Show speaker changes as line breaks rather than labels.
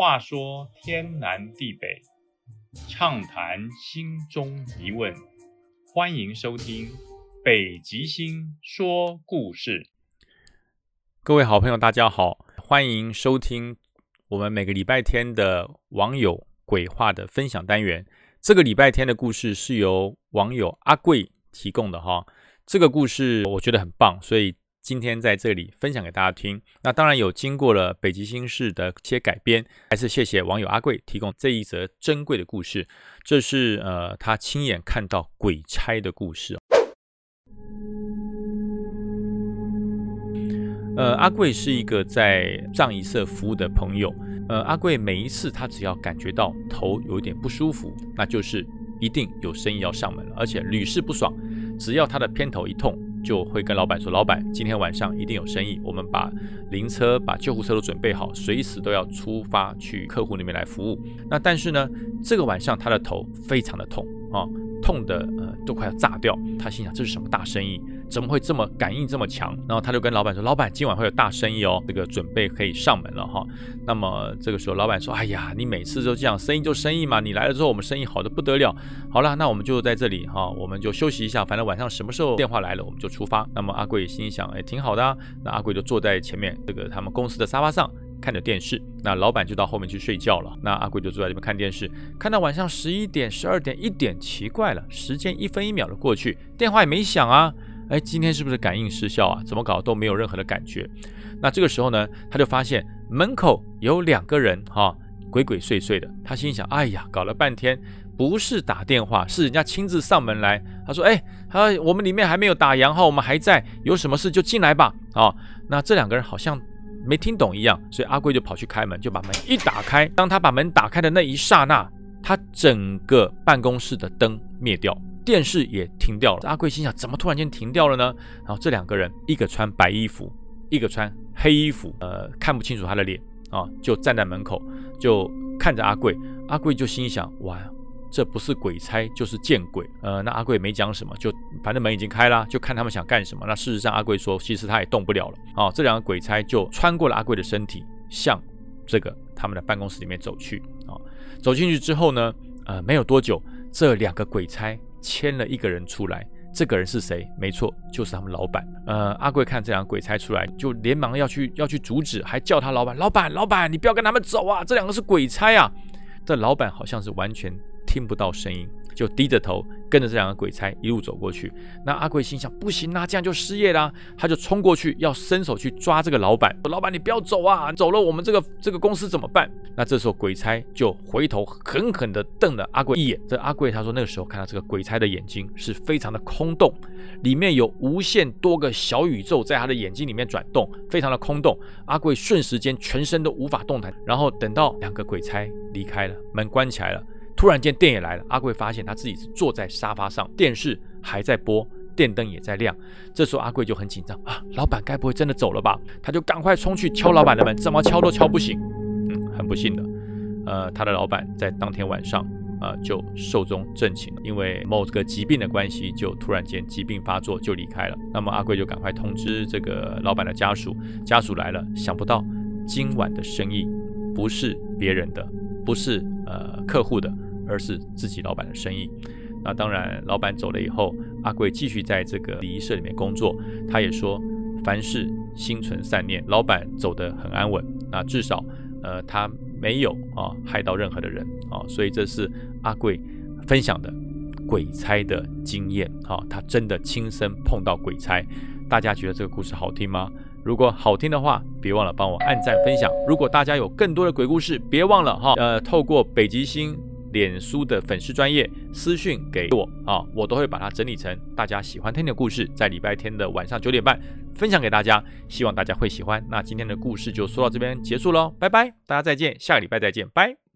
话说天南地北，畅谈心中疑问，欢迎收听《北极星说故事》。各位好朋友，大家好，欢迎收听我们每个礼拜天的网友鬼话的分享单元。这个礼拜天的故事是由网友阿贵提供的哈，这个故事我觉得很棒，所以。今天在这里分享给大家听，那当然有经过了北极星市的一些改编，还是谢谢网友阿贵提供这一则珍贵的故事。这是呃他亲眼看到鬼差的故事。呃，阿贵是一个在藏仪社服务的朋友。呃，阿贵每一次他只要感觉到头有一点不舒服，那就是一定有生意要上门了，而且屡试不爽。只要他的偏头一痛。就会跟老板说：“老板，今天晚上一定有生意，我们把灵车、把救护车都准备好，随时都要出发去客户那边来服务。那但是呢，这个晚上他的头非常的痛啊。”痛的呃都快要炸掉，他心想这是什么大生意？怎么会这么感应这么强？然后他就跟老板说：“老板，今晚会有大生意哦，这个准备可以上门了哈。”那么这个时候老板说：“哎呀，你每次都这样，生意就生意嘛，你来了之后我们生意好的不得了。好了，那我们就在这里哈，我们就休息一下，反正晚上什么时候电话来了我们就出发。”那么阿贵心想：“哎，挺好的啊。”那阿贵就坐在前面这个他们公司的沙发上。看着电视，那老板就到后面去睡觉了。那阿贵就坐在这边看电视，看到晚上十一点、十二点、一点，奇怪了，时间一分一秒的过去，电话也没响啊。哎，今天是不是感应失效啊？怎么搞都没有任何的感觉。那这个时候呢，他就发现门口有两个人哈，鬼鬼祟祟的。他心想：哎呀，搞了半天不是打电话，是人家亲自上门来。他说：哎，他我们里面还没有打烊哈，我们还在，有什么事就进来吧。啊，那这两个人好像。没听懂一样，所以阿贵就跑去开门，就把门一打开。当他把门打开的那一刹那，他整个办公室的灯灭掉，电视也停掉了。阿贵心想：怎么突然间停掉了呢？然后这两个人，一个穿白衣服，一个穿黑衣服，呃，看不清楚他的脸啊，就站在门口，就看着阿贵。阿贵就心想：哇！这不是鬼差就是见鬼，呃，那阿贵没讲什么，就反正门已经开了，就看他们想干什么。那事实上，阿贵说，其实他也动不了了。啊，这两个鬼差就穿过了阿贵的身体，向这个他们的办公室里面走去。啊，走进去之后呢，呃，没有多久，这两个鬼差牵了一个人出来。这个人是谁？没错，就是他们老板。呃，阿贵看这两个鬼差出来，就连忙要去要去阻止，还叫他老板，老板，老板，你不要跟他们走啊！这两个是鬼差啊！这老板好像是完全。听不到声音，就低着头跟着这两个鬼差一路走过去。那阿贵心想：不行啊，这样就失业啦。他就冲过去要伸手去抓这个老板。老板，你不要走啊！走了，我们这个这个公司怎么办？那这时候鬼差就回头狠狠地瞪了阿贵一眼。这阿贵他说，那个时候看到这个鬼差的眼睛是非常的空洞，里面有无限多个小宇宙在他的眼睛里面转动，非常的空洞。阿贵瞬时间全身都无法动弹。然后等到两个鬼差离开了，门关起来了。突然间，电也来了。阿贵发现他自己是坐在沙发上，电视还在播，电灯也在亮。这时候阿贵就很紧张啊，老板该不会真的走了吧？他就赶快冲去敲老板的门，怎么敲都敲不醒。嗯，很不幸的，呃，他的老板在当天晚上啊就寿终正寝了，因为某个疾病的关系，就突然间疾病发作就离开了。那么阿贵就赶快通知这个老板的家属，家属来了，想不到今晚的生意不是别人的，不是呃客户的。而是自己老板的生意。那当然，老板走了以后，阿贵继续在这个礼仪社里面工作。他也说，凡事心存善念，老板走得很安稳。那至少，呃，他没有啊害到任何的人啊。所以这是阿贵分享的鬼差的经验啊。他真的亲身碰到鬼差。大家觉得这个故事好听吗？如果好听的话，别忘了帮我按赞分享。如果大家有更多的鬼故事，别忘了哈，呃，透过北极星。脸书的粉丝专业私讯给我啊，我都会把它整理成大家喜欢听的故事，在礼拜天的晚上九点半分享给大家，希望大家会喜欢。那今天的故事就说到这边结束喽，拜拜，大家再见，下个礼拜再见，拜。